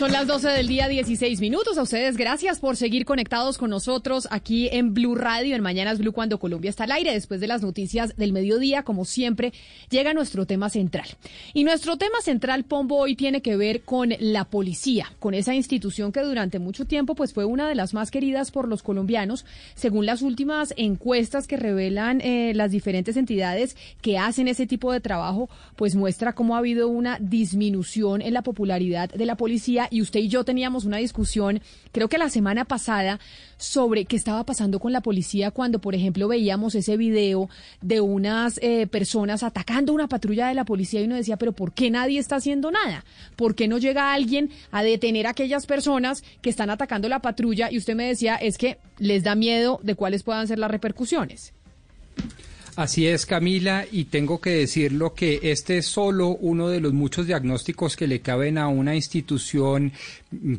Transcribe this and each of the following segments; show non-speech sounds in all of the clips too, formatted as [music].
Son las 12 del día, 16 minutos. A ustedes, gracias por seguir conectados con nosotros aquí en Blue Radio, en Mañanas Blue, cuando Colombia está al aire. Después de las noticias del mediodía, como siempre, llega nuestro tema central. Y nuestro tema central, Pombo, hoy tiene que ver con la policía, con esa institución que durante mucho tiempo pues, fue una de las más queridas por los colombianos, según las últimas encuestas que revelan eh, las diferentes entidades que hacen ese tipo de trabajo, pues muestra cómo ha habido una disminución en la popularidad de la policía y usted y yo teníamos una discusión, creo que la semana pasada, sobre qué estaba pasando con la policía cuando, por ejemplo, veíamos ese video de unas eh, personas atacando una patrulla de la policía y uno decía, pero ¿por qué nadie está haciendo nada? ¿Por qué no llega alguien a detener a aquellas personas que están atacando la patrulla? Y usted me decía, es que les da miedo de cuáles puedan ser las repercusiones. Así es, Camila, y tengo que decirlo que este es solo uno de los muchos diagnósticos que le caben a una institución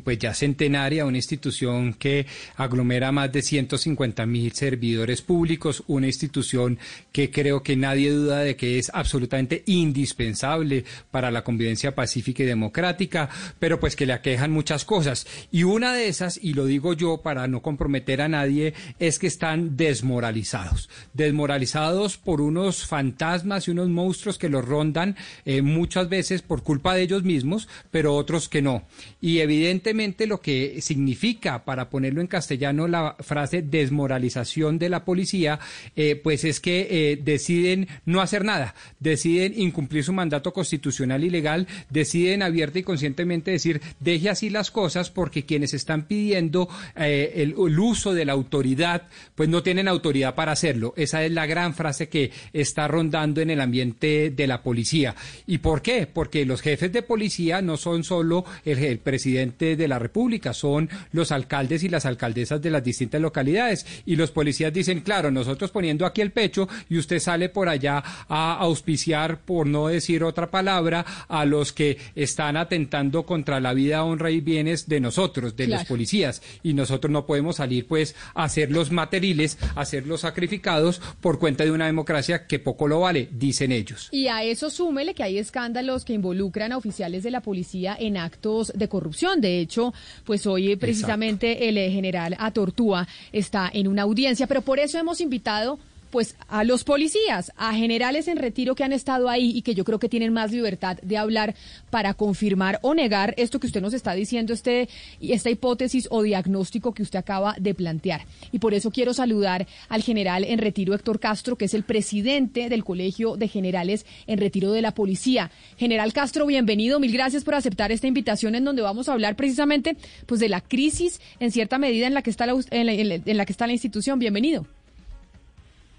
pues ya centenaria, una institución que aglomera más de 150 mil servidores públicos, una institución que creo que nadie duda de que es absolutamente indispensable para la convivencia pacífica y democrática, pero pues que le aquejan muchas cosas. Y una de esas, y lo digo yo para no comprometer a nadie, es que están desmoralizados. Desmoralizados por unos fantasmas y unos monstruos que los rondan eh, muchas veces por culpa de ellos mismos, pero otros que no. Y evidentemente lo que significa, para ponerlo en castellano, la frase desmoralización de la policía, eh, pues es que eh, deciden no hacer nada, deciden incumplir su mandato constitucional y legal, deciden abierta y conscientemente decir, deje así las cosas porque quienes están pidiendo el uso de la autoridad, pues no tienen autoridad para hacerlo. Esa es la gran frase que está rondando en el ambiente de la policía. ¿Y por qué? Porque los jefes de policía no son solo el, el presidente de la República, son los alcaldes y las alcaldesas de las distintas localidades. Y los policías dicen, claro, nosotros poniendo aquí el pecho y usted sale por allá a auspiciar, por no decir otra palabra, a los que están atentando contra la vida, honra y bienes de nosotros, de los policías. Y nosotros no podemos salir pues a ser los materiles, a ser los sacrificados por cuenta de una democracia que poco lo vale, dicen ellos. Y a eso súmele que hay escándalos que involucran a oficiales de la policía en actos de corrupción. De hecho, pues hoy precisamente el general Atortúa está en una audiencia, pero por eso hemos invitado pues a los policías, a generales en retiro que han estado ahí y que yo creo que tienen más libertad de hablar para confirmar o negar esto que usted nos está diciendo, este, esta hipótesis o diagnóstico que usted acaba de plantear. Y por eso quiero saludar al general en retiro Héctor Castro, que es el presidente del Colegio de Generales en Retiro de la Policía. General Castro, bienvenido. Mil gracias por aceptar esta invitación en donde vamos a hablar precisamente pues de la crisis en cierta medida en la que está la, en la, en la que está la institución. Bienvenido.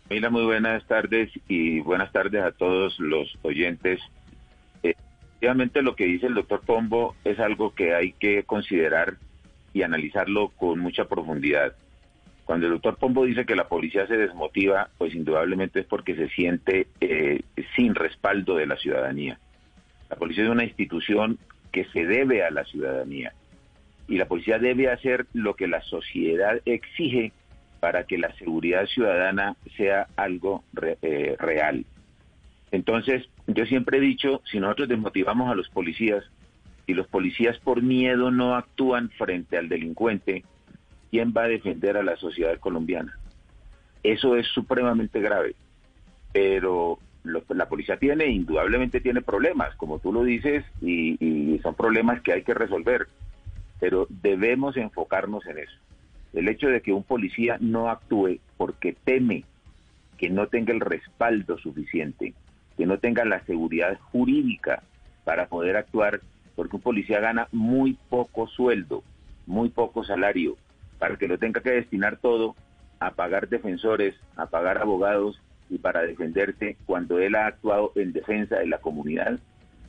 Mira, muy buenas tardes y buenas tardes a todos los oyentes. Eh, efectivamente, lo que dice el doctor Pombo es algo que hay que considerar y analizarlo con mucha profundidad. Cuando el doctor Pombo dice que la policía se desmotiva, pues indudablemente es porque se siente eh, sin respaldo de la ciudadanía. La policía es una institución que se debe a la ciudadanía y la policía debe hacer lo que la sociedad exige para que la seguridad ciudadana sea algo eh, real. Entonces, yo siempre he dicho, si nosotros desmotivamos a los policías y los policías por miedo no actúan frente al delincuente, ¿quién va a defender a la sociedad colombiana? Eso es supremamente grave. Pero la policía tiene, indudablemente tiene problemas, como tú lo dices, y, y son problemas que hay que resolver. Pero debemos enfocarnos en eso el hecho de que un policía no actúe porque teme que no tenga el respaldo suficiente, que no tenga la seguridad jurídica para poder actuar, porque un policía gana muy poco sueldo, muy poco salario, para que lo tenga que destinar todo a pagar defensores, a pagar abogados y para defenderte cuando él ha actuado en defensa de la comunidad.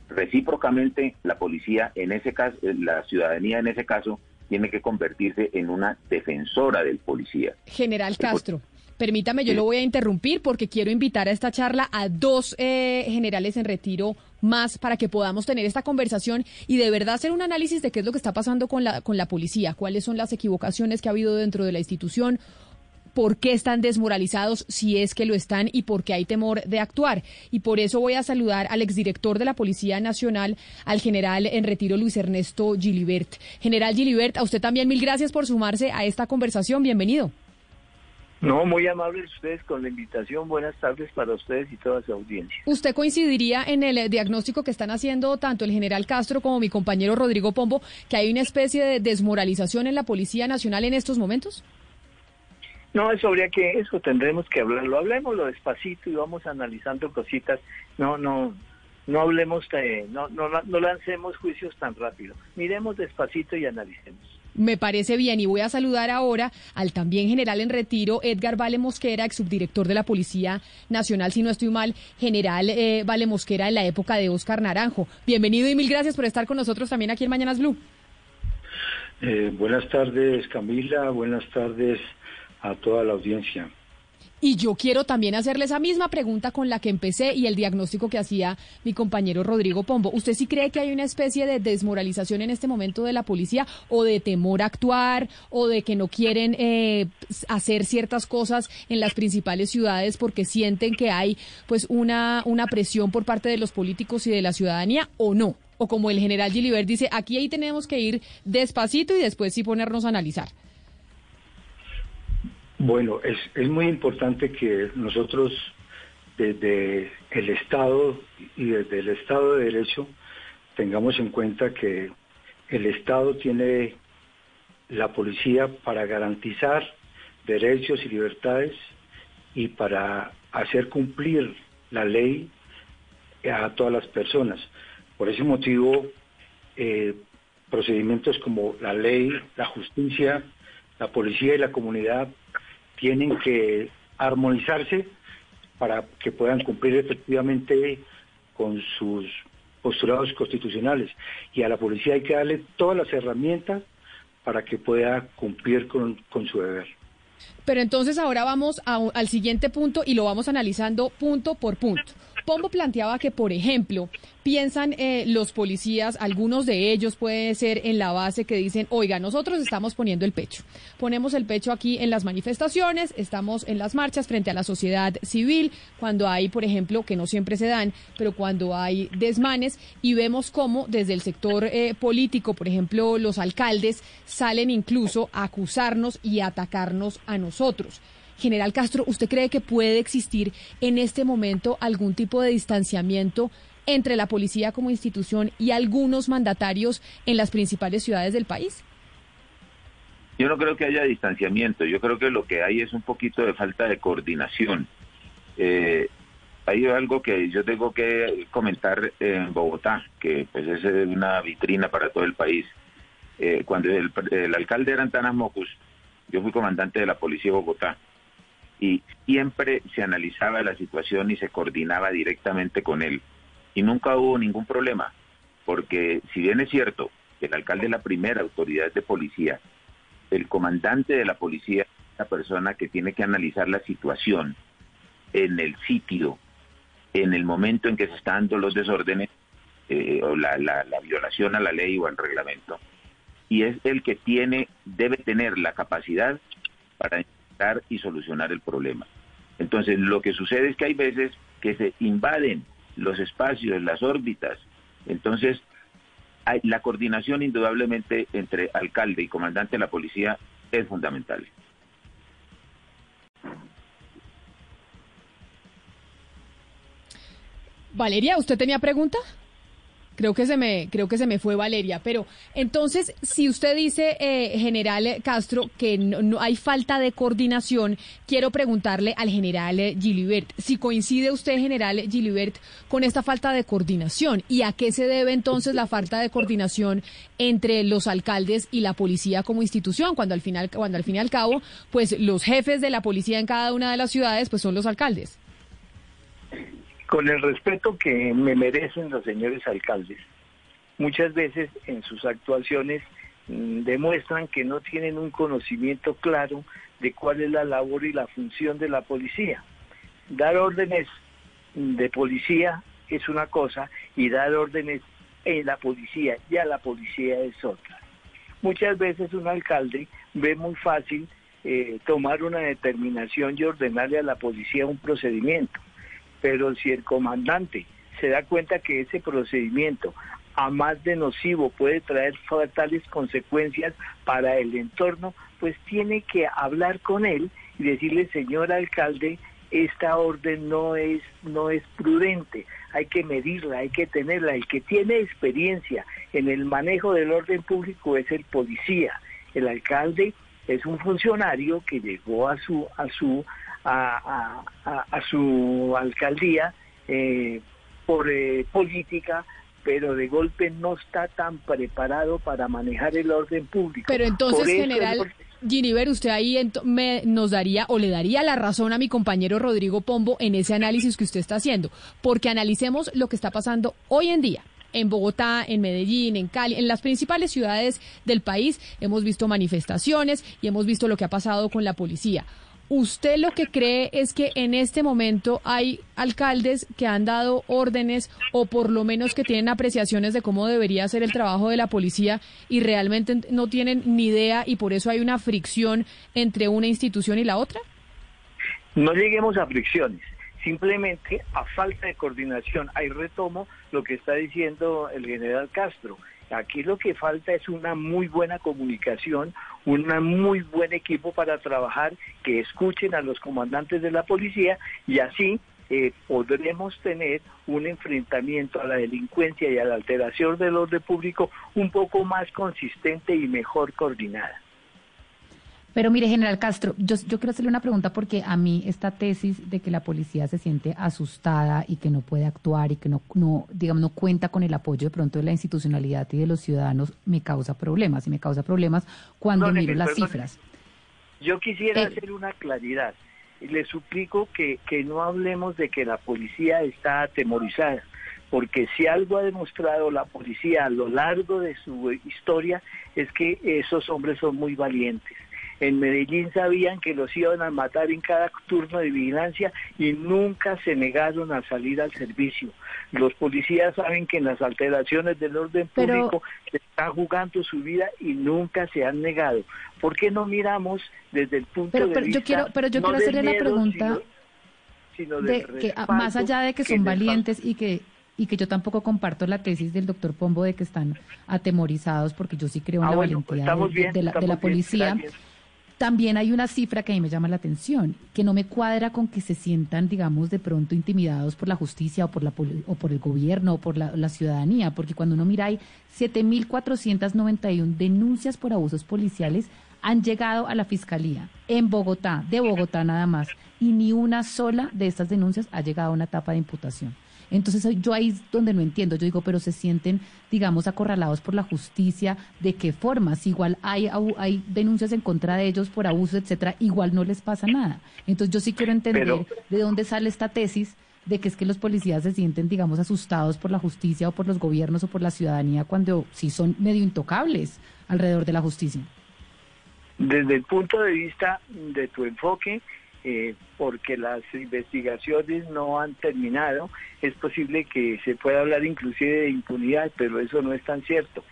Recíprocamente, la policía en ese caso, la ciudadanía en ese caso, tiene que convertirse en una defensora del policía. General Castro. Permítame, yo lo voy a interrumpir porque quiero invitar a esta charla a dos eh, generales en retiro más para que podamos tener esta conversación y de verdad hacer un análisis de qué es lo que está pasando con la, con la policía, cuáles son las equivocaciones que ha habido dentro de la institución, por qué están desmoralizados, si es que lo están y por qué hay temor de actuar. Y por eso voy a saludar al exdirector de la Policía Nacional, al general en retiro Luis Ernesto Gilibert. General Gilibert, a usted también mil gracias por sumarse a esta conversación. Bienvenido. No, muy amables ustedes con la invitación. Buenas tardes para ustedes y toda su audiencia. ¿Usted coincidiría en el diagnóstico que están haciendo tanto el general Castro como mi compañero Rodrigo Pombo, que hay una especie de desmoralización en la Policía Nacional en estos momentos? No, eso habría que, eso tendremos que hablarlo. Hablemoslo despacito y vamos analizando cositas. No, no, no hablemos, de, no, no, no lancemos juicios tan rápido. Miremos despacito y analicemos. Me parece bien y voy a saludar ahora al también general en retiro Edgar Vale Mosquera, ex subdirector de la Policía Nacional, si no estoy mal, general eh, Vale Mosquera en la época de Oscar Naranjo. Bienvenido y mil gracias por estar con nosotros también aquí en Mañanas Blue. Eh, buenas tardes Camila, buenas tardes a toda la audiencia. Y yo quiero también hacerle esa misma pregunta con la que empecé y el diagnóstico que hacía mi compañero Rodrigo Pombo. ¿Usted sí cree que hay una especie de desmoralización en este momento de la policía o de temor a actuar o de que no quieren eh, hacer ciertas cosas en las principales ciudades porque sienten que hay pues una, una presión por parte de los políticos y de la ciudadanía o no? O como el general Gilibert dice, aquí ahí tenemos que ir despacito y después sí ponernos a analizar. Bueno, es, es muy importante que nosotros desde el Estado y desde el Estado de Derecho tengamos en cuenta que el Estado tiene la policía para garantizar derechos y libertades y para hacer cumplir la ley a todas las personas. Por ese motivo, eh, procedimientos como la ley, la justicia, la policía y la comunidad tienen que armonizarse para que puedan cumplir efectivamente con sus postulados constitucionales. Y a la policía hay que darle todas las herramientas para que pueda cumplir con, su deber. Pero entonces ahora vamos al siguiente punto y lo vamos analizando punto por punto. Pombo planteaba que, por ejemplo, piensan eh, los policías, algunos de ellos puede ser en la base que dicen, oiga, nosotros estamos poniendo el pecho. Ponemos el pecho aquí en las manifestaciones, estamos en las marchas frente a la sociedad civil, cuando hay, por ejemplo, que no siempre se dan, pero cuando hay desmanes y vemos cómo desde el sector eh, político, por ejemplo, los alcaldes salen incluso a acusarnos y a atacarnos a nosotros. General Castro, ¿usted cree que puede existir en este momento algún tipo de distanciamiento entre la policía como institución y algunos mandatarios en las principales ciudades del país? Yo no creo que haya distanciamiento, yo creo que lo que hay es un poquito de falta de coordinación. Eh, hay algo que yo tengo que comentar en Bogotá, que pues es una vitrina para todo el país. Eh, cuando el, alcalde era Antanas Mocus, yo fui comandante de la policía de Bogotá y siempre se analizaba la situación y se coordinaba directamente con él. Y nunca hubo ningún problema, porque si bien es cierto que el alcalde es la primera autoridad de policía, el comandante de la policía es la persona que tiene que analizar la situación en el sitio, en el momento en que se están dando los desórdenes eh, o la, la violación a la ley o al reglamento. Y es el que tiene, debe tener la capacidad para y solucionar el problema. Entonces, lo que sucede es que hay veces que se invaden los espacios, las órbitas. Entonces, hay, la coordinación indudablemente entre alcalde y comandante de la policía es fundamental. Valeria, ¿usted tenía pregunta? Creo que se me, creo que se me fue Valeria. Pero entonces, si usted dice, eh, general Castro, que no, hay falta de coordinación, quiero preguntarle al general Gilibert, si coincide usted, general Gilibert, con esta falta de coordinación y a qué se debe entonces la falta de coordinación entre los alcaldes y la policía como institución, cuando al final, cuando al fin y al cabo, pues los jefes de la policía en cada una de las ciudades, pues son los alcaldes con el respeto que me merecen los señores alcaldes, muchas veces en sus actuaciones mm, demuestran que no tienen un conocimiento claro de cuál es la labor y la función de la policía. Dar órdenes de policía es una cosa y dar órdenes en la policía, ya la policía es otra. Muchas veces un alcalde ve muy fácil eh, tomar una determinación y ordenarle a la policía un procedimiento, pero si el comandante se da cuenta que ese procedimiento a más de nocivo puede traer fatales consecuencias para el entorno, pues tiene que hablar con él y decirle, señor alcalde, esta orden no es, no es prudente, hay que medirla, hay que tenerla. El que tiene experiencia en el manejo del orden público es el policía. El alcalde es un funcionario que llegó a su, a su, a, a, su alcaldía eh, por eh, política, pero de golpe no está tan preparado para manejar el orden público. Pero entonces, general, Giniver, usted ahí me, nos daría o le daría la razón a mi compañero Rodrigo Pombo en ese análisis que usted está haciendo, porque analicemos lo que está pasando hoy en día en Bogotá, en Medellín, en Cali, en las principales ciudades del país. Hemos visto manifestaciones y hemos visto lo que ha pasado con la policía. ¿Usted lo que cree es que en este momento hay alcaldes que han dado órdenes o por lo menos que tienen apreciaciones de cómo debería ser el trabajo de la policía y realmente no tienen ni idea y por eso hay una fricción entre una institución y la otra? No lleguemos a fricciones, simplemente a falta de coordinación. Ahí retomo lo que está diciendo el general Castro. Aquí lo que falta es una muy buena comunicación, un muy buen equipo para trabajar, que escuchen a los comandantes de la policía y así eh, podremos tener un enfrentamiento a la delincuencia y a la alteración del orden público un poco más consistente y mejor coordinada. Pero mire, general Castro, yo, quiero hacerle una pregunta porque a mí esta tesis de que la policía se siente asustada y que no puede actuar y que no, no, digamos, no cuenta con el apoyo de pronto de la institucionalidad y de los ciudadanos me causa problemas y me causa problemas cuando miro las cifras. Yo quisiera eh, hacer una claridad. Le suplico que, que no hablemos de que la policía está atemorizada porque si algo ha demostrado la policía a lo largo de su historia es que esos hombres son muy valientes en Medellín sabían que los iban a matar en cada turno de vigilancia y nunca se negaron a salir al servicio. Los policías saben que en las alteraciones del orden público se están jugando su vida y nunca se han negado. ¿Por qué no miramos desde el punto de vista? Yo quiero, pero yo quiero hacerle la pregunta de que más allá de que son valientes y que y que yo tampoco comparto la tesis del doctor Pombo de que están atemorizados, porque yo sí creo en ah, la valentía de, la, policía. También hay una cifra que a mí me llama la atención, que no me cuadra con que se sientan, digamos, de pronto intimidados por la justicia o por, la, o por el gobierno o por la, la ciudadanía, porque cuando uno mira hay 7.491 denuncias por abusos policiales han llegado a la fiscalía en Bogotá, de Bogotá nada más, y ni una sola de estas denuncias ha llegado a una etapa de imputación. Entonces yo ahí es donde no entiendo, yo digo, pero se sienten, digamos, acorralados por la justicia, ¿de qué formas? Igual hay, hay denuncias en contra de ellos por abuso, etcétera, igual no les pasa nada. Entonces yo sí quiero entender de dónde sale esta tesis de que es que los policías se sienten, digamos, asustados por la justicia o por los gobiernos o por la ciudadanía cuando sí son medio intocables alrededor de la justicia. Desde el punto de vista de tu enfoque, eh, porque las investigaciones no han terminado, es posible que se pueda hablar inclusive de impunidad, pero eso no es tan cierto.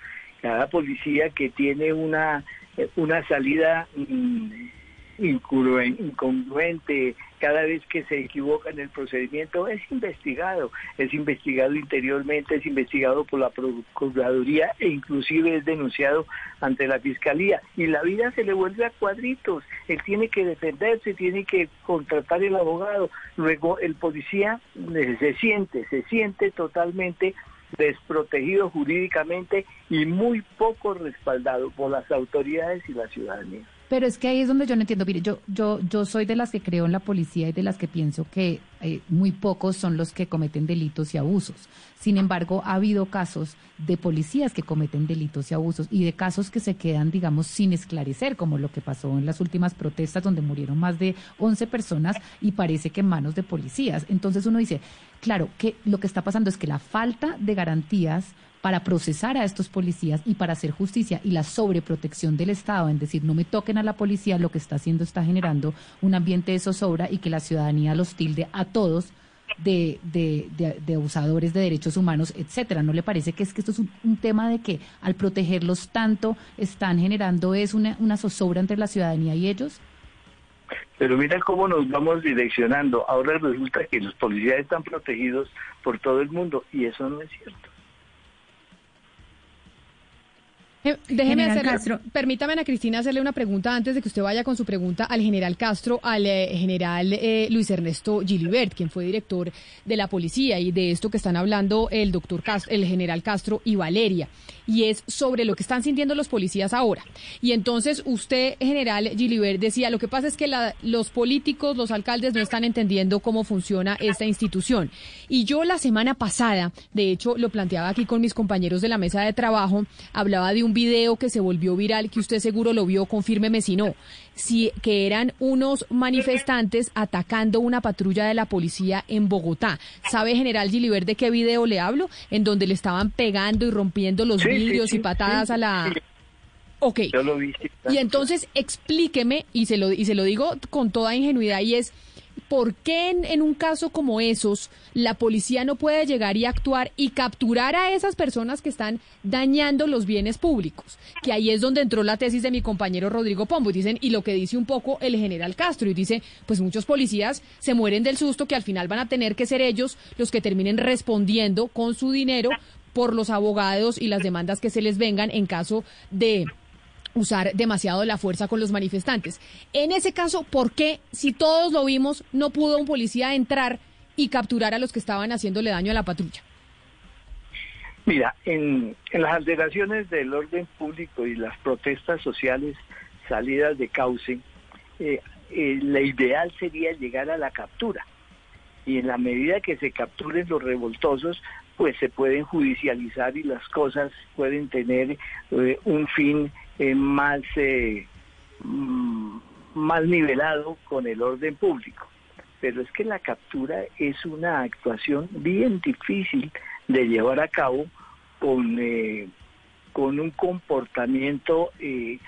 Cada policía que tiene una, eh, una salida mm, incongruente, cada vez que se equivoca en el procedimiento es investigado, es investigado interiormente, es investigado por la Procuraduría e inclusive es denunciado ante la Fiscalía. Y la vida se le vuelve a cuadritos, él tiene que defenderse, tiene que contratar el abogado, luego el policía se siente, se siente totalmente desprotegido jurídicamente y muy poco respaldado por las autoridades y la ciudadanía. Pero es que ahí es donde yo no entiendo. Mire, yo, yo, yo soy de las que creo en la policía y de las que pienso que eh, muy pocos son los que cometen delitos y abusos. Sin embargo, ha habido casos de policías que cometen delitos y abusos y de casos que se quedan, digamos, sin esclarecer, como lo que pasó en las últimas protestas donde murieron más de 11 personas y parece que en manos de policías. Entonces uno dice, claro, que lo que está pasando es que la falta de garantías para procesar a estos policías y para hacer justicia y la sobreprotección del Estado, en decir, no me toquen a la policía, lo que está haciendo está generando un ambiente de zozobra y que la ciudadanía los tilde a todos de, de, abusadores de derechos humanos, etcétera. ¿No le parece que es que esto es un, tema de que al protegerlos tanto están generando es una, una zozobra entre la ciudadanía y ellos? Pero mira cómo nos vamos direccionando. Ahora resulta que los policías están protegidos por todo el mundo y eso no es cierto. Eh, déjeme hacerle, permítame Ana Cristina hacerle una pregunta antes de que usted vaya con su pregunta al general Castro, al eh, general eh, Luis Ernesto Gilibert, quien fue director de la policía y de esto que están hablando el doctor Castro, el general Castro y Valeria y es sobre lo que están sintiendo los policías ahora. Y entonces usted, general Gilibert, decía, lo que pasa es que los políticos, los alcaldes no están entendiendo cómo funciona esta institución. Y yo la semana pasada, de hecho, lo planteaba aquí con mis compañeros de la mesa de trabajo, hablaba de un video que se volvió viral, que usted seguro lo vio, confírmeme si no, si, que eran unos manifestantes atacando una patrulla de la policía en Bogotá. ¿Sabe, general Gilibert, de qué video le hablo? En donde le estaban pegando y rompiendo los vidrios y patadas a la... Ok. Y entonces explíqueme, y se, lo, y se lo digo con toda ingenuidad, y es, ¿por qué en, un caso como esos la policía no puede llegar y actuar y capturar a esas personas que están dañando los bienes públicos? Que ahí es donde entró la tesis de mi compañero Rodrigo Pombo. Dicen, y lo que dice un poco el general Castro, y dice, pues muchos policías se mueren del susto que al final van a tener que ser ellos los que terminen respondiendo con su dinero por los abogados y las demandas que se les vengan en caso de usar demasiado la fuerza con los manifestantes. En ese caso, ¿por qué, si todos lo vimos, no pudo un policía entrar y capturar a los que estaban haciéndole daño a la patrulla? Mira, en, las alteraciones del orden público y las protestas sociales salidas de cauce, eh, eh, la ideal sería llegar a la captura. Y en la medida que se capturen los revoltosos, pues se pueden judicializar y las cosas pueden tener eh, un fin eh, más, eh, mm, más nivelado con el orden público. Pero es que la captura es una actuación bien difícil de llevar a cabo con, con un comportamiento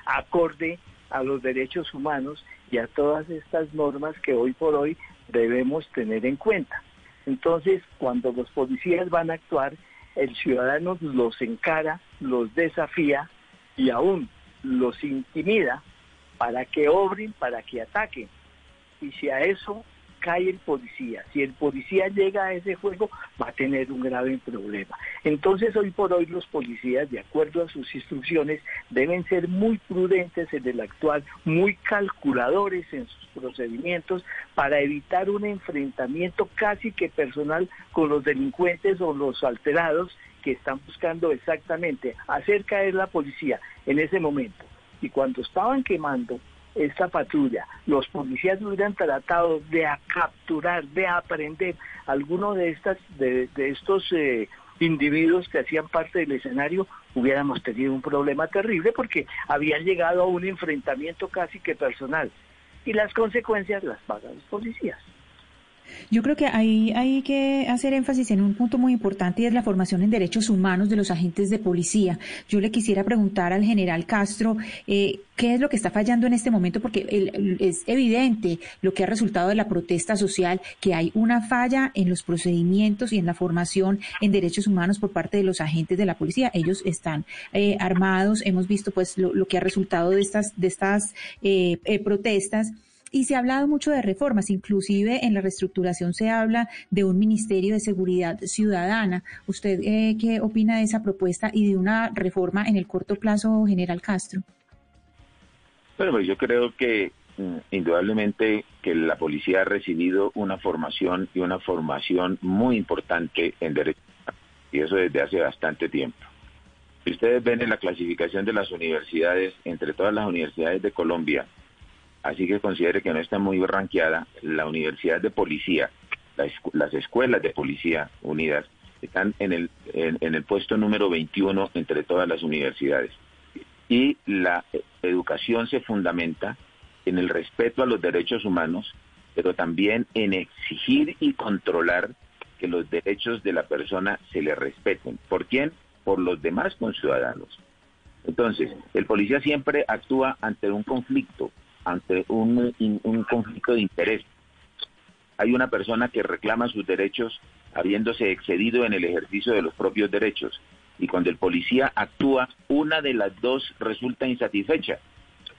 acorde a los derechos humanos y a todas estas normas que hoy por hoy debemos tener en cuenta. Entonces, cuando los policías van a actuar, el ciudadano los encara, los desafía y aún los intimida para que obren, para que ataquen. Y si a eso cae el policía. Si el policía llega a ese juego, va a tener un grave problema. Entonces, hoy por hoy los policías, de acuerdo a sus instrucciones, deben ser muy prudentes en el actual, muy calculadores en sus procedimientos para evitar un enfrentamiento casi que personal con los delincuentes o los alterados que están buscando exactamente hacer caer la policía en ese momento. Y cuando estaban quemando esta patrulla, los policías hubieran tratado de capturar, de aprender alguno de estas, de, estos eh, individuos que hacían parte del escenario, hubiéramos tenido un problema terrible porque habían llegado a un enfrentamiento casi que personal. Y las consecuencias las pagan los policías. Yo creo que ahí hay que hacer énfasis en un punto muy importante y es la formación en derechos humanos de los agentes de policía. Yo le quisiera preguntar al general Castro eh, qué es lo que está fallando en este momento, porque es evidente lo que ha resultado de la protesta social, que hay una falla en los procedimientos y en la formación en derechos humanos por parte de los agentes de la policía. Ellos están eh, armados, hemos visto pues lo, que ha resultado de estas, de estas eh, protestas y se ha hablado mucho de reformas, inclusive en la reestructuración se habla de un Ministerio de Seguridad Ciudadana. ¿Usted eh, qué opina de esa propuesta y de una reforma en el corto plazo, General Castro? Bueno, pues yo creo que mm, indudablemente que la policía ha recibido una formación y una formación muy importante en derecho y eso desde hace bastante tiempo. Si ustedes ven en la clasificación de las universidades, entre todas las universidades de Colombia, así que considere que no está muy ranqueada. La Universidad de Policía, las escuelas de policía unidas, están en el, en, el puesto número 21 entre todas las universidades. Y la educación se fundamenta en el respeto a los derechos humanos, pero también en exigir y controlar que los derechos de la persona se le respeten. ¿Por quién? por los demás conciudadanos. Entonces, el policía siempre actúa ante un conflicto, ante un, un conflicto de interés. Hay una persona que reclama sus derechos habiéndose excedido en el ejercicio de los propios derechos. Y cuando el policía actúa, una de las dos resulta insatisfecha.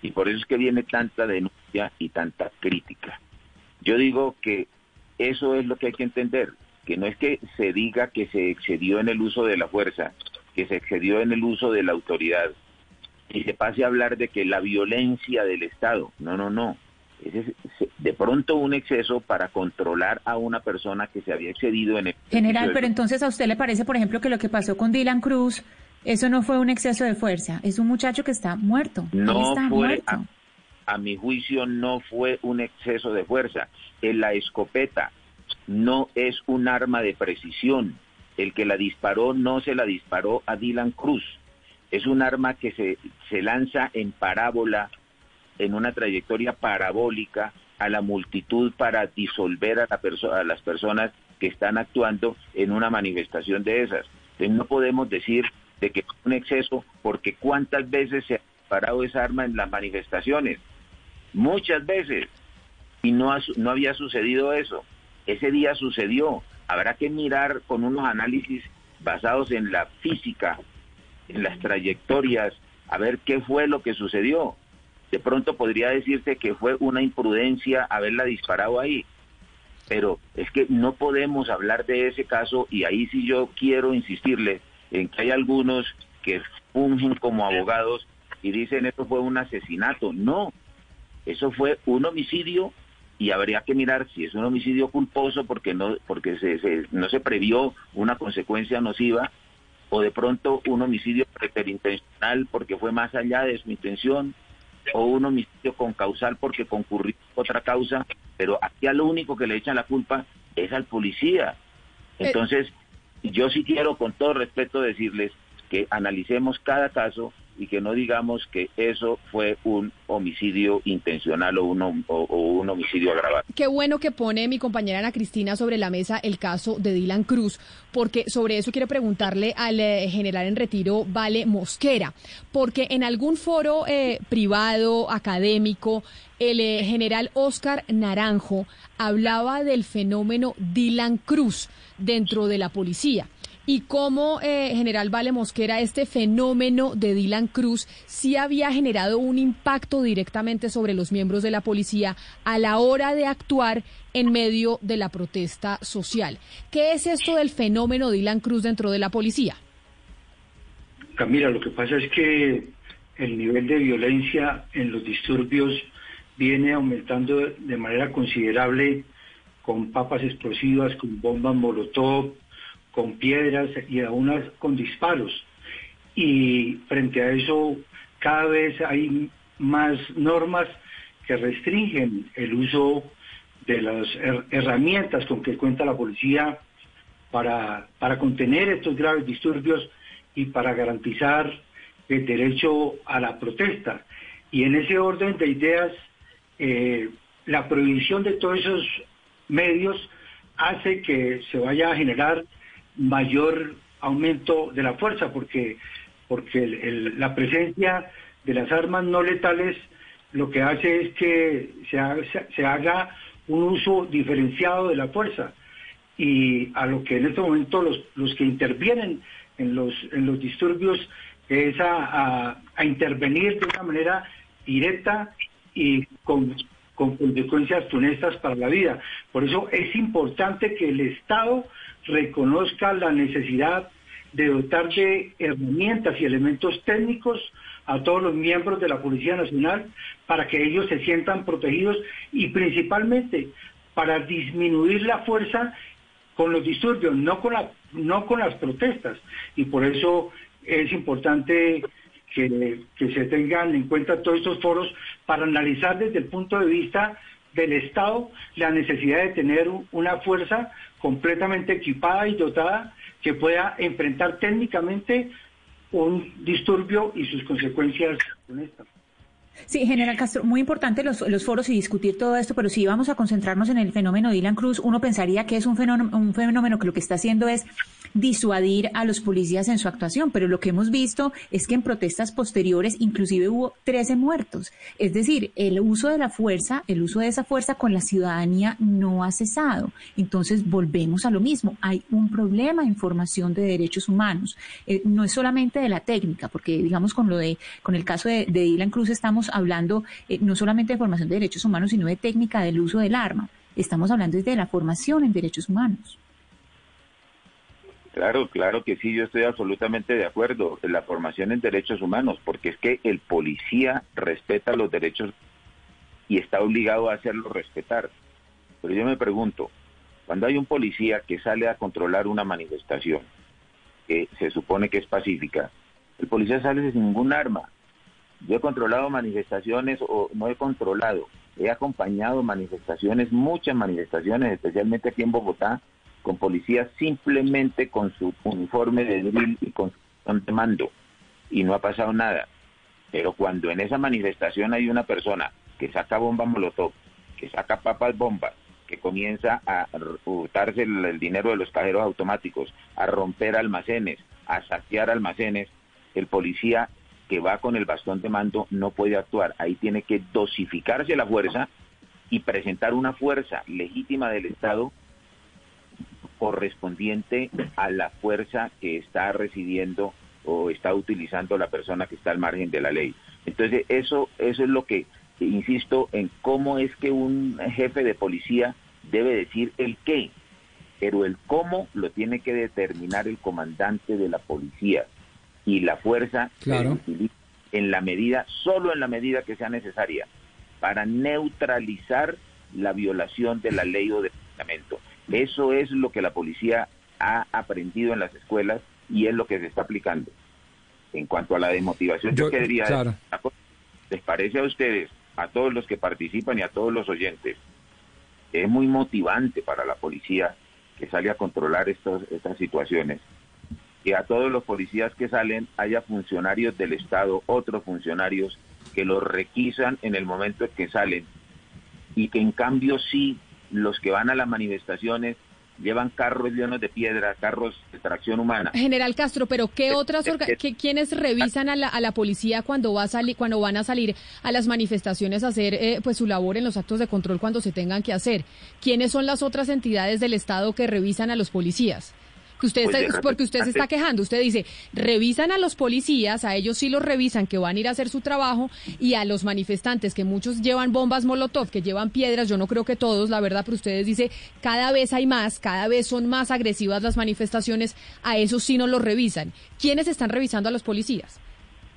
Y por eso es que viene tanta denuncia y tanta crítica. Yo digo que eso es lo que hay que entender, que no es que se diga que se excedió en el uso de la fuerza, que se excedió en el uso de la autoridad, y se pase a hablar de que la violencia del Estado, no, no, no, es de pronto un exceso para controlar a una persona que se había excedido en el... General, pero entonces a usted le parece, por ejemplo, que lo que pasó con Dylan Cruz, eso no fue un exceso de fuerza, es un muchacho que está muerto. No fue, a mi juicio, no fue un exceso de fuerza. En la escopeta no es un arma de precisión. El que la disparó no se la disparó a Dylan Cruz. Es un arma que se, se lanza en parábola en una trayectoria parabólica a la multitud para disolver a, la a las personas que están actuando en una manifestación de esas. Entonces no podemos decir de que es un exceso porque cuántas veces se ha disparado esa arma en las manifestaciones. Muchas veces. Y no, no había sucedido eso. Ese día sucedió. Habrá que mirar con unos análisis basados en la física, en las trayectorias, a ver qué fue lo que sucedió de pronto podría decirse que fue una imprudencia haberla disparado ahí. Pero es que no podemos hablar de ese caso y ahí sí yo quiero insistirle en que hay algunos que fungen como abogados y dicen esto fue un asesinato. No, eso fue un homicidio y habría que mirar si es un homicidio culposo porque no porque se, no se previó una consecuencia nociva o de pronto un homicidio preterintencional porque fue más allá de su intención o un homicidio con causal porque concurrió otra causa, pero aquí a lo único que le echan la culpa es al policía. Eh, Entonces, yo sí quiero con todo respeto decirles que analicemos cada caso y que no digamos que eso fue un homicidio intencional o un, homicidio agravado. Qué bueno que pone mi compañera Ana Cristina sobre la mesa el caso de Dylan Cruz, porque sobre eso quiero preguntarle al eh, general en retiro Vale Mosquera, porque en algún foro eh, privado, académico, el eh, general Oscar Naranjo hablaba del fenómeno Dylan Cruz dentro de la policía y cómo eh, General Vale Mosquera este fenómeno de Dylan Cruz sí había generado un impacto directamente sobre los miembros de la policía a la hora de actuar en medio de la protesta social. ¿Qué es esto del fenómeno Dylan Cruz dentro de la policía? Camila, lo que pasa es que el nivel de violencia en los disturbios viene aumentando de manera considerable con papas explosivas, con bombas molotov, con piedras y aún con disparos. Y frente a eso, cada vez hay más normas que restringen el uso de las herramientas con que cuenta la policía para, para contener estos graves disturbios y para garantizar el derecho a la protesta. Y en ese orden de ideas, eh, la prohibición de todos esos medios hace que se vaya a generar mayor aumento de la fuerza, porque, porque la presencia de las armas no letales lo que hace es que se haga, se haga un uso diferenciado de la fuerza. Y a lo que en este momento los, los que intervienen en los, en los disturbios es a intervenir de una manera directa y con con consecuencias funestas para la vida. Por eso es importante que el Estado reconozca la necesidad de dotar de herramientas y elementos técnicos a todos los miembros de la Policía Nacional para que ellos se sientan protegidos y principalmente para disminuir la fuerza con los disturbios, no con, la, no con las protestas. Y por eso es importante que, se tengan en cuenta todos estos foros para analizar desde el punto de vista del Estado la necesidad de tener una fuerza completamente equipada y dotada que pueda enfrentar técnicamente un disturbio y sus consecuencias con esta. Sí, general Castro, muy importante los, foros y discutir todo esto, pero si vamos a concentrarnos en el fenómeno Dylan Cruz, uno pensaría que es un fenómeno, un fenómeno que lo que está haciendo es disuadir a los policías en su actuación, pero lo que hemos visto es que en protestas posteriores inclusive hubo 13 muertos. Es decir, el uso de la fuerza, el uso de esa fuerza con la ciudadanía no ha cesado. Entonces volvemos a lo mismo. Hay un problema en formación de derechos humanos. Eh, no es solamente de la técnica, porque digamos con lo de, con el caso de, Dylan Cruz estamos hablando eh, no solamente de formación de derechos humanos, sino de técnica del uso del arma. Estamos hablando de la formación en derechos humanos. Claro, claro que sí, yo estoy absolutamente de acuerdo en la formación en derechos humanos, porque es que el policía respeta los derechos y está obligado a hacerlos respetar. Pero yo me pregunto, cuando hay un policía que sale a controlar una manifestación, que se supone que es pacífica, el policía sale sin ningún arma. Yo he controlado manifestaciones o no he controlado, he acompañado manifestaciones, muchas manifestaciones, especialmente aquí en Bogotá, con policías simplemente con su uniforme de drill y con su mando y no ha pasado nada. Pero cuando en esa manifestación hay una persona que saca bomba molotov, que saca papas bombas, que comienza a hurtarse el, dinero de los cajeros automáticos, a romper almacenes, a saquear almacenes, el policía que va con el bastón de mando no puede actuar. Ahí tiene que dosificarse la fuerza y presentar una fuerza legítima del Estado correspondiente a la fuerza que está recibiendo o está utilizando la persona que está al margen de la ley. Entonces, eso, eso es lo que, insisto, en cómo es que un jefe de policía debe decir el qué, pero el cómo lo tiene que determinar el comandante de la policía y la fuerza claro. en la medida, solo en la medida que sea necesaria, para neutralizar la violación de la ley o del reglamento. Eso es lo que la policía ha aprendido en las escuelas y es lo que se está aplicando. En cuanto a la desmotivación, yo, quería... ¿Les parece a ustedes, a todos los que participan y a todos los oyentes, es muy motivante para la policía que sale a controlar estos, estas situaciones? Que a todos los policías que salen haya funcionarios del Estado, otros funcionarios que los requisan en el momento en que salen y que en cambio sí los que van a las manifestaciones llevan carros llenos de piedra, carros de tracción humana. General Castro, pero ¿qué otras qué, quiénes revisan a la, a la policía cuando va a salir cuando van a salir a las manifestaciones a hacer eh, pues su labor en los actos de control cuando se tengan que hacer? ¿Quiénes son las otras entidades del Estado que revisan a los policías? Que usted pues porque usted se está quejando, usted dice, revisan a los policías, a ellos sí los revisan que van a ir a hacer su trabajo y a los manifestantes que muchos llevan bombas Molotov, que llevan piedras, yo no creo que todos, la verdad, pero ustedes dice, cada vez hay más, cada vez son más agresivas las manifestaciones, a esos sí no los revisan. ¿Quiénes están revisando a los policías?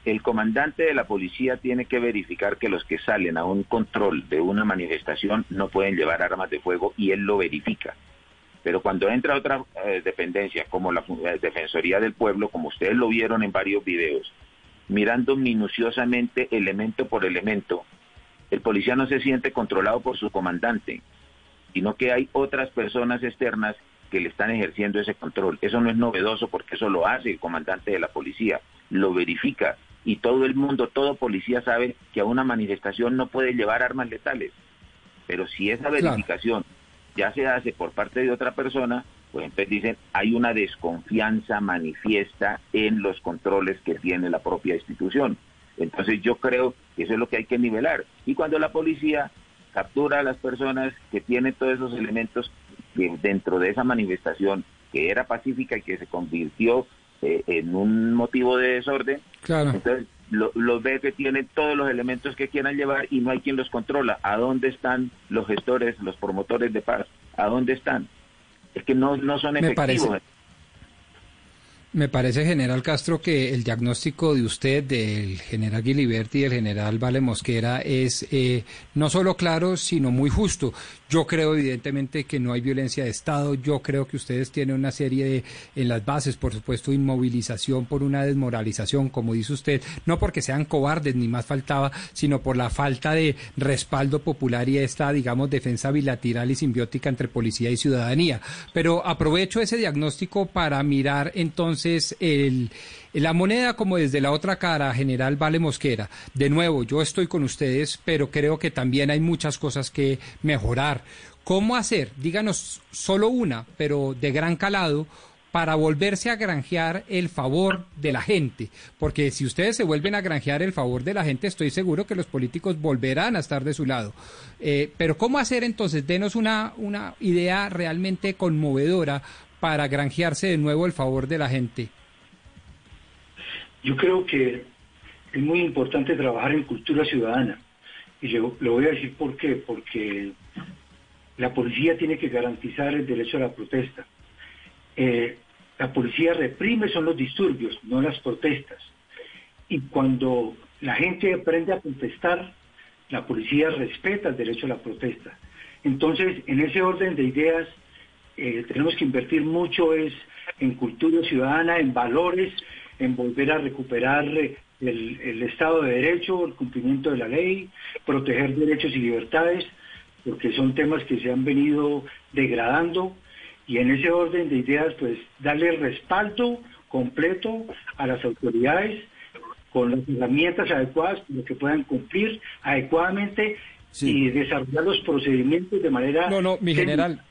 El comandante de la policía tiene que verificar que los que salen a un control de una manifestación no pueden llevar armas de fuego y él lo verifica. Pero cuando entra otra eh, dependencia, como la eh, Defensoría del Pueblo, como ustedes lo vieron en varios videos, mirando minuciosamente elemento por elemento, el policía no se siente controlado por su comandante, sino que hay otras personas externas que le están ejerciendo ese control. Eso no es novedoso porque eso lo hace el comandante de la policía, lo verifica y todo el mundo, todo policía sabe que a una manifestación no puede llevar armas letales. Pero si esa verificación ya se hace por parte de otra persona, pues entonces dicen, hay una desconfianza manifiesta en los controles que tiene la propia institución. Entonces yo creo que eso es lo que hay que nivelar. Y cuando la policía captura a las personas que tienen todos esos elementos que dentro de esa manifestación que era pacífica y que se convirtió eh, en un motivo de desorden, claro. entonces los ve que tienen todos los elementos que quieran llevar y no hay quien los controla. ¿A dónde están los gestores, los promotores de paz? ¿A dónde están? Es que no, no son efectivos. Me parece, general Castro, que el diagnóstico de usted, del general Guiliberti y del general Vale Mosquera, es eh, no solo claro, sino muy justo. Yo creo, evidentemente, que no hay violencia de Estado. Yo creo que ustedes tienen una serie de, en las bases, por supuesto, inmovilización por una desmoralización, como dice usted, no porque sean cobardes, ni más faltaba, sino por la falta de respaldo popular y esta, digamos, defensa bilateral y simbiótica entre policía y ciudadanía. Pero aprovecho ese diagnóstico para mirar entonces entonces el, la moneda como desde la otra cara, general Vale Mosquera. De nuevo, yo estoy con ustedes, pero creo que también hay muchas cosas que mejorar. ¿Cómo hacer? Díganos solo una, pero de gran calado, para volverse a granjear el favor de la gente. Porque si ustedes se vuelven a granjear el favor de la gente, estoy seguro que los políticos volverán a estar de su lado. Eh, pero ¿cómo hacer entonces? Denos una, una idea realmente conmovedora para granjearse de nuevo el favor de la gente. Yo creo que es muy importante trabajar en cultura ciudadana. Y le, voy a decir por qué. Porque la policía tiene que garantizar el derecho a la protesta. Eh, la policía reprime son los disturbios, no las protestas. Y cuando la gente aprende a protestar, la policía respeta el derecho a la protesta. Entonces, en ese orden de ideas, eh, tenemos que invertir mucho es en cultura ciudadana, en valores, en volver a recuperar eh, el, Estado de Derecho, el cumplimiento de la ley, proteger derechos y libertades, porque son temas que se han venido degradando. Y en ese orden de ideas, pues darle respaldo completo a las autoridades con las herramientas adecuadas para que puedan cumplir adecuadamente y desarrollar los procedimientos de manera... No, no, mi general,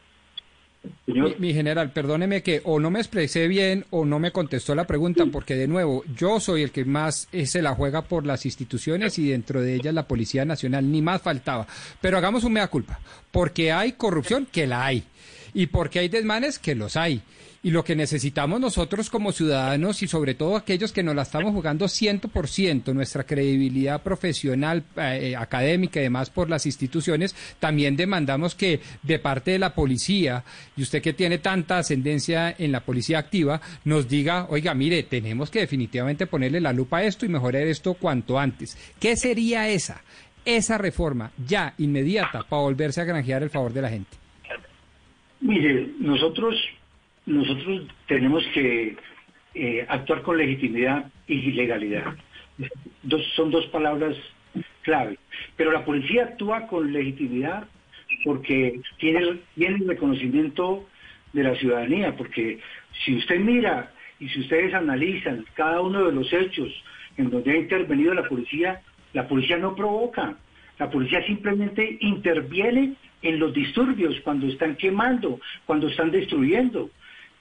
mi, general, perdóneme que o no me expresé bien o no me contestó la pregunta, porque de nuevo, yo soy el que más se la juega por las instituciones y dentro de ellas la Policía Nacional, ni más faltaba. Pero hagamos un mea culpa, porque hay corrupción, que la hay, y porque hay desmanes, que los hay. Y lo que necesitamos nosotros como ciudadanos y sobre todo aquellos que nos la estamos jugando 100%, nuestra credibilidad profesional, eh, académica y demás por las instituciones, también demandamos que de parte de la policía, y usted que tiene tanta ascendencia en la policía activa, nos diga, oiga, mire, tenemos que definitivamente ponerle la lupa a esto y mejorar esto cuanto antes. ¿Qué sería esa? Esa reforma ya inmediata para volverse a granjear el favor de la gente. Mire, nosotros nosotros tenemos que eh, actuar con legitimidad y legalidad. son dos palabras clave. Pero la policía actúa con legitimidad porque tiene, tiene el reconocimiento de la ciudadanía, porque si usted mira y si ustedes analizan cada uno de los hechos en donde ha intervenido la policía, la policía no provoca, la policía simplemente interviene en los disturbios, cuando están quemando, cuando están destruyendo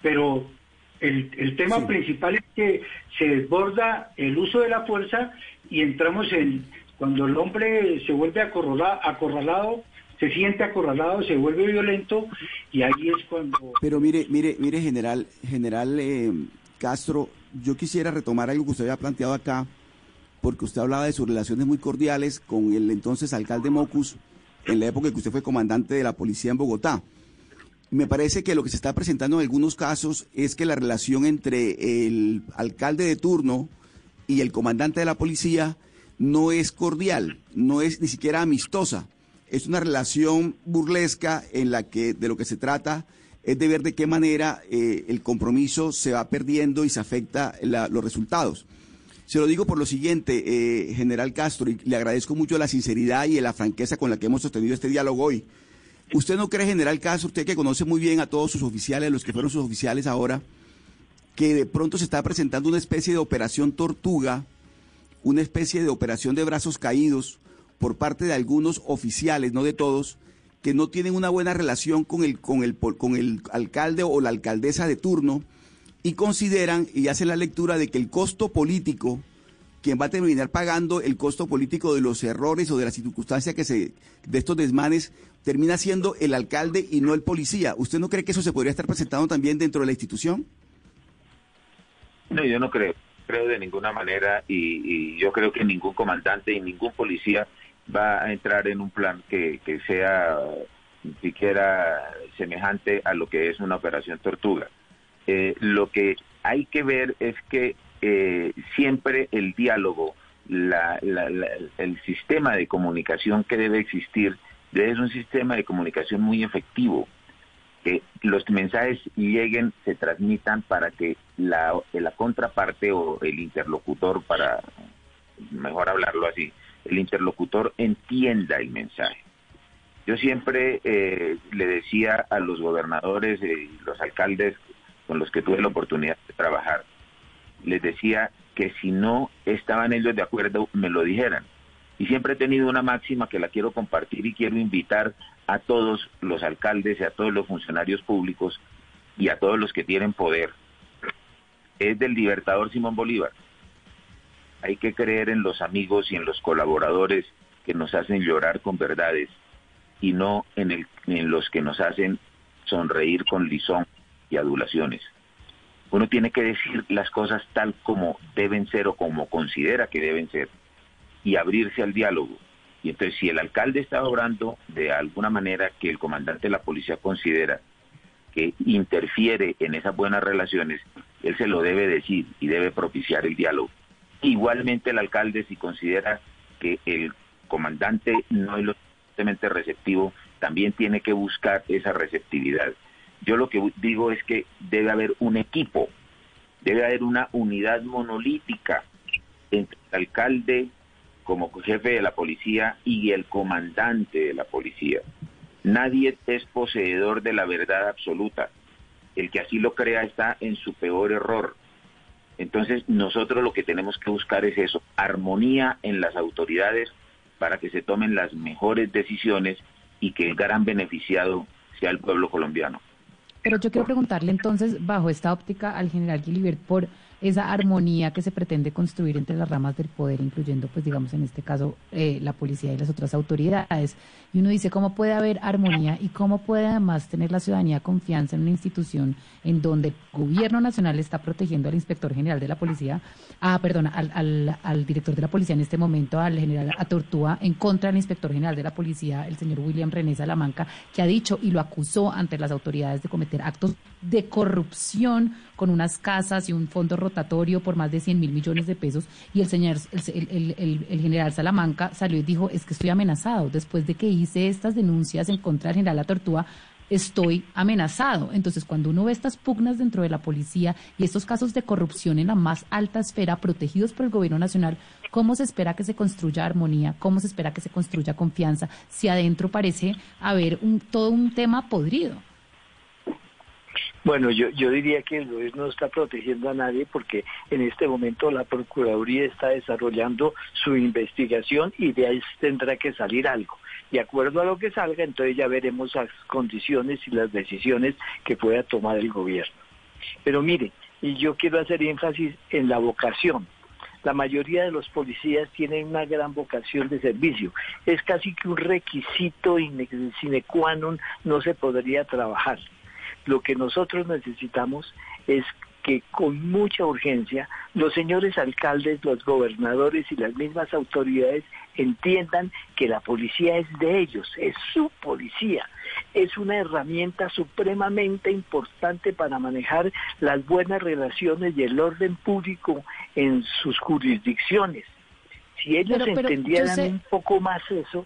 pero el, tema principal es que se desborda el uso de la fuerza y entramos en, cuando el hombre se vuelve acorralado, se siente acorralado, se vuelve violento y ahí es cuando... Pero mire, mire, mire, general, general eh, Castro, yo quisiera retomar algo que usted había planteado acá, porque usted hablaba de sus relaciones muy cordiales con el entonces alcalde Mocus en la época en que usted fue comandante de la policía en Bogotá. Me parece que lo que se está presentando en algunos casos es que la relación entre el alcalde de turno y el comandante de la policía no es cordial, no es ni siquiera amistosa. Es una relación burlesca en la que de lo que se trata es de ver de qué manera eh, el compromiso se va perdiendo y se afecta los resultados. Se lo digo por lo siguiente, eh, general Castro, y le agradezco mucho la sinceridad y la franqueza con la que hemos sostenido este diálogo hoy. ¿Usted no cree, general Castro, usted que conoce muy bien a todos sus oficiales, los que fueron sus oficiales ahora, que de pronto se está presentando una especie de operación tortuga, una especie de operación de brazos caídos por parte de algunos oficiales, no de todos, que no tienen una buena relación con el, con el, con el alcalde o la alcaldesa de turno y consideran y hacen la lectura de que el costo político, quien va a terminar pagando el costo político de los errores o de las circunstancias que se, de estos desmanes termina siendo el alcalde y no el policía. ¿Usted no cree que eso se podría estar presentando también dentro de la institución? No, yo no creo, creo de ninguna manera y, yo creo que ningún comandante y ningún policía va a entrar en un plan que, sea siquiera semejante a lo que es una operación tortuga. Eh, lo que hay que ver es que eh, siempre el diálogo, el sistema de comunicación que debe existir es un sistema de comunicación muy efectivo. Que los mensajes lleguen, se transmitan para que la, la contraparte o el interlocutor, para mejor hablarlo así, el interlocutor entienda el mensaje. Yo siempre eh, le decía a los gobernadores y los alcaldes con los que tuve la oportunidad de trabajar, les decía que si no estaban ellos de acuerdo, me lo dijeran. Y siempre he tenido una máxima que la quiero compartir y quiero invitar a todos los alcaldes y a todos los funcionarios públicos y a todos los que tienen poder. Es del libertador Simón Bolívar. Hay que creer en los amigos y en los colaboradores que nos hacen llorar con verdades y no en, el, en los que nos hacen sonreír con lisón y adulaciones. Uno tiene que decir las cosas tal como deben ser o como considera que deben ser y abrirse al diálogo. Y entonces si el alcalde está obrando de alguna manera que el comandante de la policía considera que interfiere en esas buenas relaciones, él se lo debe decir y debe propiciar el diálogo. Igualmente el alcalde si considera que el comandante no es lo suficientemente receptivo, también tiene que buscar esa receptividad. Yo lo que digo es que debe haber un equipo, debe haber una unidad monolítica entre el alcalde como jefe de la policía y el comandante de la policía. Nadie es poseedor de la verdad absoluta. El que así lo crea está en su peor error. Entonces nosotros lo que tenemos que buscar es eso, armonía en las autoridades para que se tomen las mejores decisiones y que el gran beneficiado sea el pueblo colombiano. Pero yo quiero preguntarle entonces, bajo esta óptica, al general Gilibert, por esa armonía que se pretende construir entre las ramas del poder, incluyendo, pues digamos, en este caso, eh, la policía y las otras autoridades. Y uno dice, ¿cómo puede haber armonía y cómo puede además tener la ciudadanía confianza en una institución en donde el gobierno nacional está protegiendo al inspector general de la policía, ah, perdona, al, al, director de la policía en este momento, al general Atortúa, en contra del inspector general de la policía, el señor William René Salamanca, que ha dicho y lo acusó ante las autoridades de cometer actos de corrupción con unas casas y un fondo rotatorio por más de 100 mil millones de pesos y el señor, el, el, general Salamanca salió y dijo, es que estoy amenazado. Después de que hice estas denuncias en contra del general Tortúa, estoy amenazado. Entonces, cuando uno ve estas pugnas dentro de la policía y estos casos de corrupción en la más alta esfera, protegidos por el gobierno nacional, ¿cómo se espera que se construya armonía? ¿Cómo se espera que se construya confianza? Si adentro parece haber un, todo un tema podrido. Bueno, yo, yo diría que el gobierno no está protegiendo a nadie porque en este momento la Procuraduría está desarrollando su investigación y de ahí tendrá que salir algo. De acuerdo a lo que salga, entonces ya veremos las condiciones y las decisiones que pueda tomar el gobierno. Pero mire, y yo quiero hacer énfasis en la vocación. La mayoría de los policías tienen una gran vocación de servicio. Es casi que un requisito sine qua non, no se podría trabajar. Lo que nosotros necesitamos es que con mucha urgencia los señores alcaldes, los gobernadores y las mismas autoridades entiendan que la policía es de ellos, es su policía, es una herramienta supremamente importante para manejar las buenas relaciones y el orden público en sus jurisdicciones. Si ellos entendieran un poco más eso,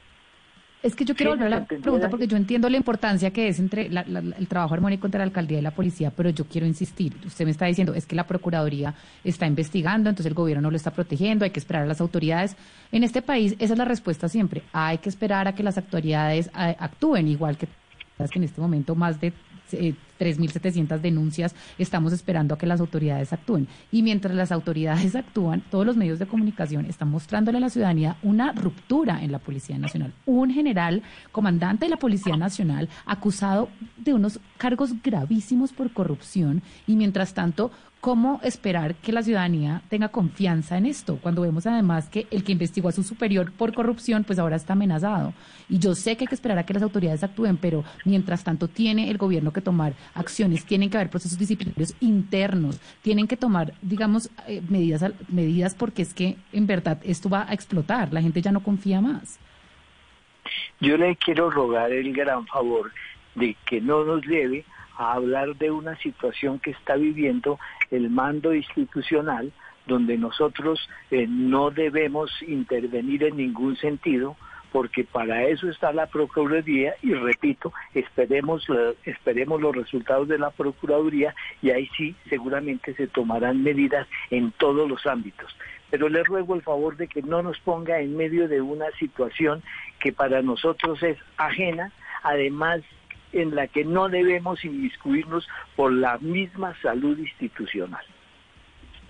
es que yo quiero volver a la pregunta porque yo entiendo la importancia que es entre el trabajo armónico entre la alcaldía y la policía, pero yo quiero insistir. Usted me está diciendo, es que la Procuraduría está investigando, entonces el gobierno no lo está protegiendo, hay que esperar a las autoridades. En este país, esa es la respuesta siempre. Hay que esperar a que las autoridades eh, actúen, igual que en este momento más de 3.700 eh, denuncias, estamos esperando a que las autoridades actúen. Y mientras las autoridades [laughs] actúan, todos los medios de comunicación están mostrándole a la ciudadanía una ruptura en la Policía Nacional. Un general, comandante de la Policía Nacional, acusado de unos cargos gravísimos por corrupción y mientras tanto ¿Cómo esperar que la ciudadanía tenga confianza en esto? Cuando vemos además que el que investigó a su superior por corrupción, pues ahora está amenazado. Y yo sé que hay que esperar a que las autoridades actúen, pero mientras tanto tiene el gobierno que tomar acciones, tienen que haber procesos disciplinarios internos, tienen que tomar, digamos, eh, medidas, medidas porque es que en verdad esto va a explotar, la gente ya no confía más. Yo le quiero rogar el gran favor de que no nos lleve a hablar de una situación que está viviendo el mando institucional, donde nosotros eh, no debemos intervenir en ningún sentido, porque para eso está la Procuraduría y repito, esperemos, esperemos los resultados de la Procuraduría y ahí sí seguramente se tomarán medidas en todos los ámbitos. Pero le ruego el favor de que no nos ponga en medio de una situación que para nosotros es ajena, además en la que no debemos inmiscuirnos por la misma salud institucional.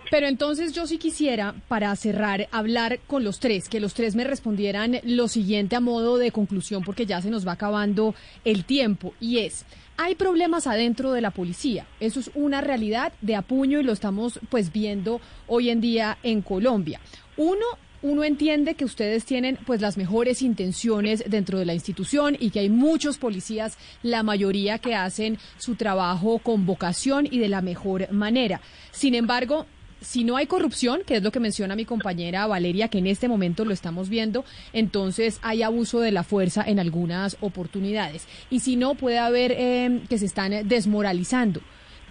Pero entonces yo sí quisiera, para cerrar, hablar con los tres, que los tres me respondieran lo siguiente a modo de conclusión, porque ya se nos va acabando el tiempo, y es, hay problemas adentro de la policía. Eso es una realidad de apuño y lo estamos pues viendo hoy en día en Colombia. Uno, uno entiende que ustedes tienen pues las mejores intenciones dentro de la institución y que hay muchos policías, la mayoría que hacen su trabajo con vocación y de la mejor manera. Sin embargo, si no hay corrupción, que es lo que menciona mi compañera Valeria, que en este momento lo estamos viendo, entonces hay abuso de la fuerza en algunas oportunidades. Y si no, puede haber eh, que se están desmoralizando.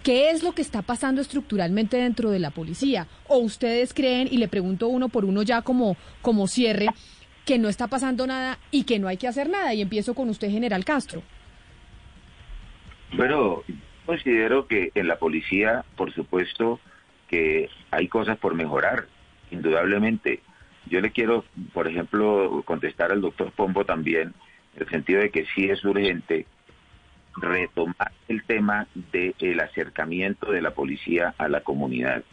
¿Qué es lo que está pasando estructuralmente dentro de la policía? ¿O ustedes creen, y le pregunto uno por uno ya como, como cierre, que no está pasando nada y que no hay que hacer nada? Y empiezo con usted, general Castro. Bueno, considero que en la policía, por supuesto, que hay cosas por mejorar, indudablemente. Yo le quiero, por ejemplo, contestar al doctor Pombo también, en el sentido de que sí es urgente retomar el tema del acercamiento de la policía a la comunidad.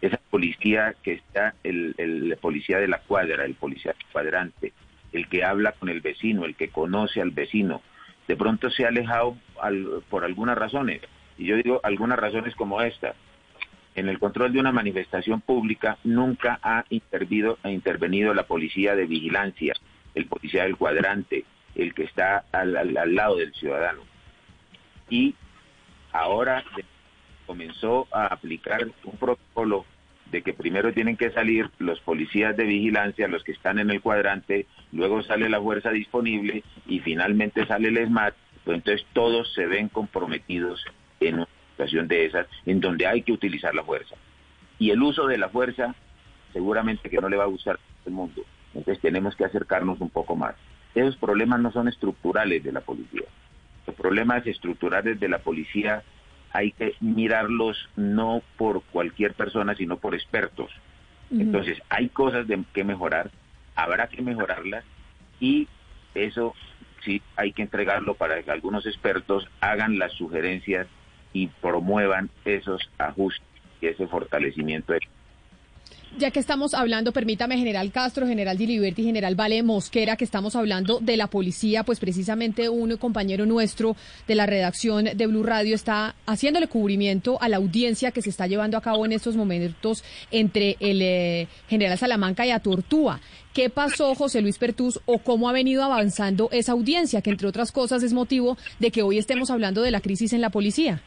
Esa policía que está, el, policía de la cuadra, el policía cuadrante, el que habla con el vecino, el que conoce al vecino, de pronto se ha alejado por algunas razones. Y yo digo algunas razones como esta en el control de una manifestación pública nunca ha intervenido, ha intervenido la policía de vigilancia, el policía del cuadrante, el que está al, lado del ciudadano. Y ahora comenzó a aplicar un protocolo de que primero tienen que salir los policías de vigilancia, los que están en el cuadrante, luego sale la fuerza disponible y finalmente sale el SMAT, pues entonces todos se ven comprometidos en una de esas en donde hay que utilizar la fuerza. Y el uso de la fuerza seguramente que no le va a gustar a todo el mundo. Entonces tenemos que acercarnos un poco más. Esos problemas no son estructurales de la policía. Los problemas estructurales de la policía hay que mirarlos no por cualquier persona, sino por expertos. Entonces, hay cosas de que mejorar, habrá que mejorarlas y eso sí hay que entregarlo para que algunos expertos hagan las sugerencias y promuevan esos ajustes y ese fortalecimiento ya que estamos hablando, permítame, general Castro, general Diliberti, general Vale Mosquera, que estamos hablando de la policía, pues precisamente un compañero nuestro de la redacción de Blue Radio está haciéndole cubrimiento a la audiencia que se está llevando a cabo en estos momentos entre el eh, general Salamanca y a Tortúa. ¿Qué pasó, José Luis Pertús, o cómo ha venido avanzando esa audiencia, que entre otras cosas es motivo de que hoy estemos hablando de la crisis en la policía?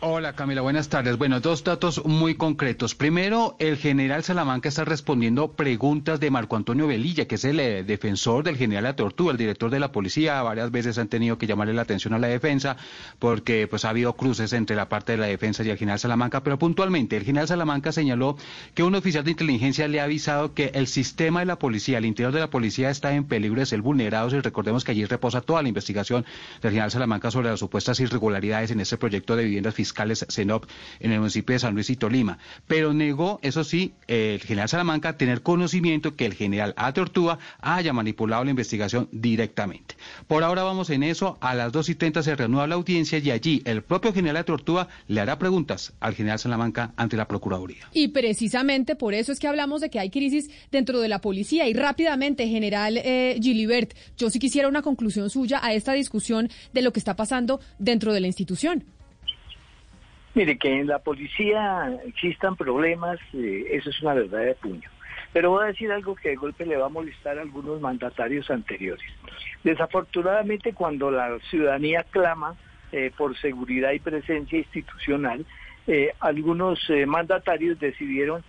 Hola Camila, buenas tardes. Bueno, dos datos muy concretos. Primero, el general Salamanca está respondiendo preguntas de Marco Antonio Velilla, que es el eh, defensor del general Atortú, el director de la policía. Varias veces han tenido que llamarle la atención a la defensa porque pues ha habido cruces entre la parte de la defensa y el general Salamanca. Pero puntualmente, el general Salamanca señaló que un oficial de inteligencia le ha avisado que el sistema de la policía, el interior de la policía está en peligro de ser vulnerado. Y recordemos que allí reposa toda la investigación del general Salamanca sobre las supuestas irregularidades en este proyecto de viviendas fiscales fiscales CENOP en el municipio de San Luis y Tolima. Pero negó, eso sí, el general Salamanca tener conocimiento que el general Atortúa haya manipulado la investigación directamente. Por ahora vamos en eso. A las 2 y 30 se reanuda la audiencia y allí el propio general Atortúa le hará preguntas al general Salamanca ante la Procuraduría. Y precisamente por eso es que hablamos de que hay crisis dentro de la policía. Y rápidamente, general eh, Gilibert, yo sí quisiera una conclusión suya a esta discusión de lo que está pasando dentro de la institución. Mire, que en la policía existan problemas, eh, eso es una verdad de puño. Pero voy a decir algo que de golpe le va a molestar a algunos mandatarios anteriores. Desafortunadamente, cuando la ciudadanía clama eh, por seguridad y presencia institucional, eh, algunos mandatarios decidieron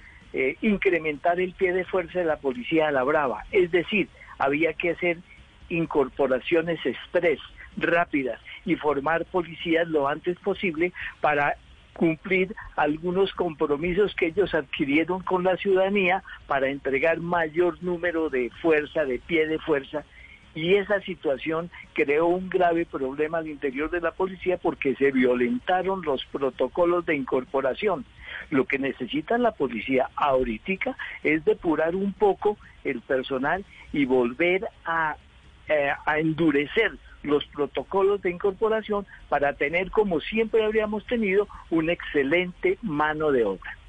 incrementar el pie de fuerza de la policía a la brava. Es decir, había que hacer incorporaciones express, rápidas, y formar policías lo antes posible para cumplir algunos compromisos que ellos adquirieron con la ciudadanía para entregar mayor número de fuerza, de pie de fuerza. Y esa situación creó un grave problema al interior de la policía porque se violentaron los protocolos de incorporación. Lo que necesita la policía ahorita es depurar un poco el personal y volver a, eh, a endurecer los protocolos de incorporación para tener, como siempre habríamos tenido, una excelente mano de obra.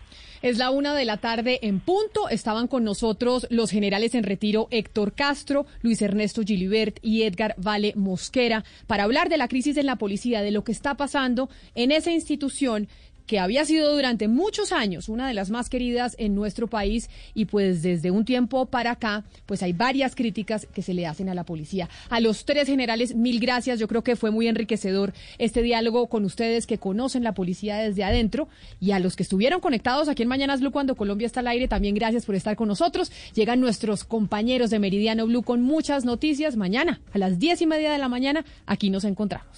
Es la una de la tarde en punto. Estaban con nosotros los generales en retiro Héctor Castro, Luis Ernesto Gilibert y Edgar Vale Mosquera para hablar de la crisis en la policía, de lo que está pasando en esa institución que había sido durante muchos años una de las más queridas en nuestro país y pues desde un tiempo para acá pues hay varias críticas que se le hacen a la policía. A los tres generales, mil gracias. Yo creo que fue muy enriquecedor este diálogo con ustedes que conocen la policía desde adentro y a los que estuvieron conectados aquí en Mañanas Blue cuando Colombia está al aire, también gracias por estar con nosotros. Llegan nuestros compañeros de Meridiano Blue con muchas noticias. Mañana a las diez y media de la mañana aquí nos encontramos.